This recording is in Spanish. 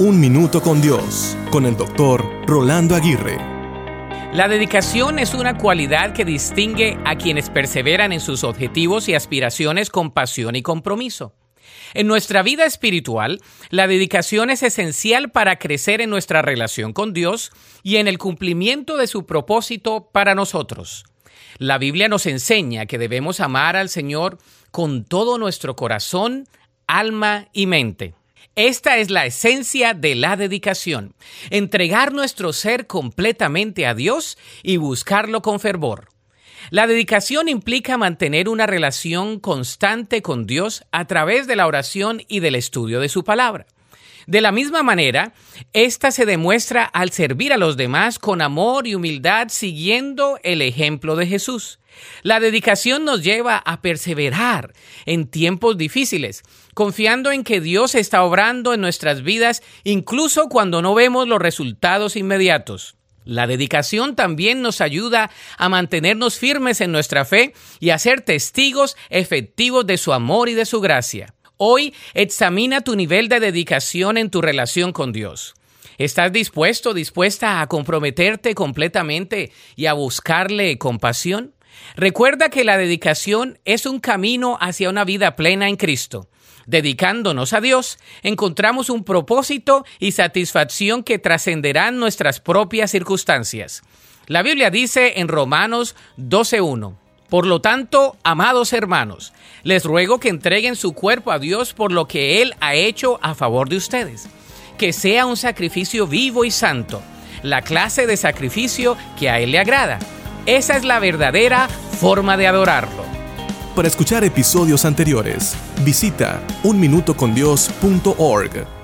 Un Minuto con Dios, con el doctor Rolando Aguirre. La dedicación es una cualidad que distingue a quienes perseveran en sus objetivos y aspiraciones con pasión y compromiso. En nuestra vida espiritual, la dedicación es esencial para crecer en nuestra relación con Dios y en el cumplimiento de su propósito para nosotros. La Biblia nos enseña que debemos amar al Señor con todo nuestro corazón, alma y mente. Esta es la esencia de la dedicación, entregar nuestro ser completamente a Dios y buscarlo con fervor. La dedicación implica mantener una relación constante con Dios a través de la oración y del estudio de su palabra. De la misma manera, esta se demuestra al servir a los demás con amor y humildad siguiendo el ejemplo de Jesús. La dedicación nos lleva a perseverar en tiempos difíciles, confiando en que Dios está obrando en nuestras vidas incluso cuando no vemos los resultados inmediatos. La dedicación también nos ayuda a mantenernos firmes en nuestra fe y a ser testigos efectivos de su amor y de su gracia. Hoy examina tu nivel de dedicación en tu relación con Dios. ¿Estás dispuesto, dispuesta a comprometerte completamente y a buscarle compasión? Recuerda que la dedicación es un camino hacia una vida plena en Cristo. Dedicándonos a Dios, encontramos un propósito y satisfacción que trascenderán nuestras propias circunstancias. La Biblia dice en Romanos 12.1, por lo tanto, amados hermanos, les ruego que entreguen su cuerpo a Dios por lo que Él ha hecho a favor de ustedes. Que sea un sacrificio vivo y santo, la clase de sacrificio que a Él le agrada. Esa es la verdadera forma de adorarlo. Para escuchar episodios anteriores, visita unminutocondios.org.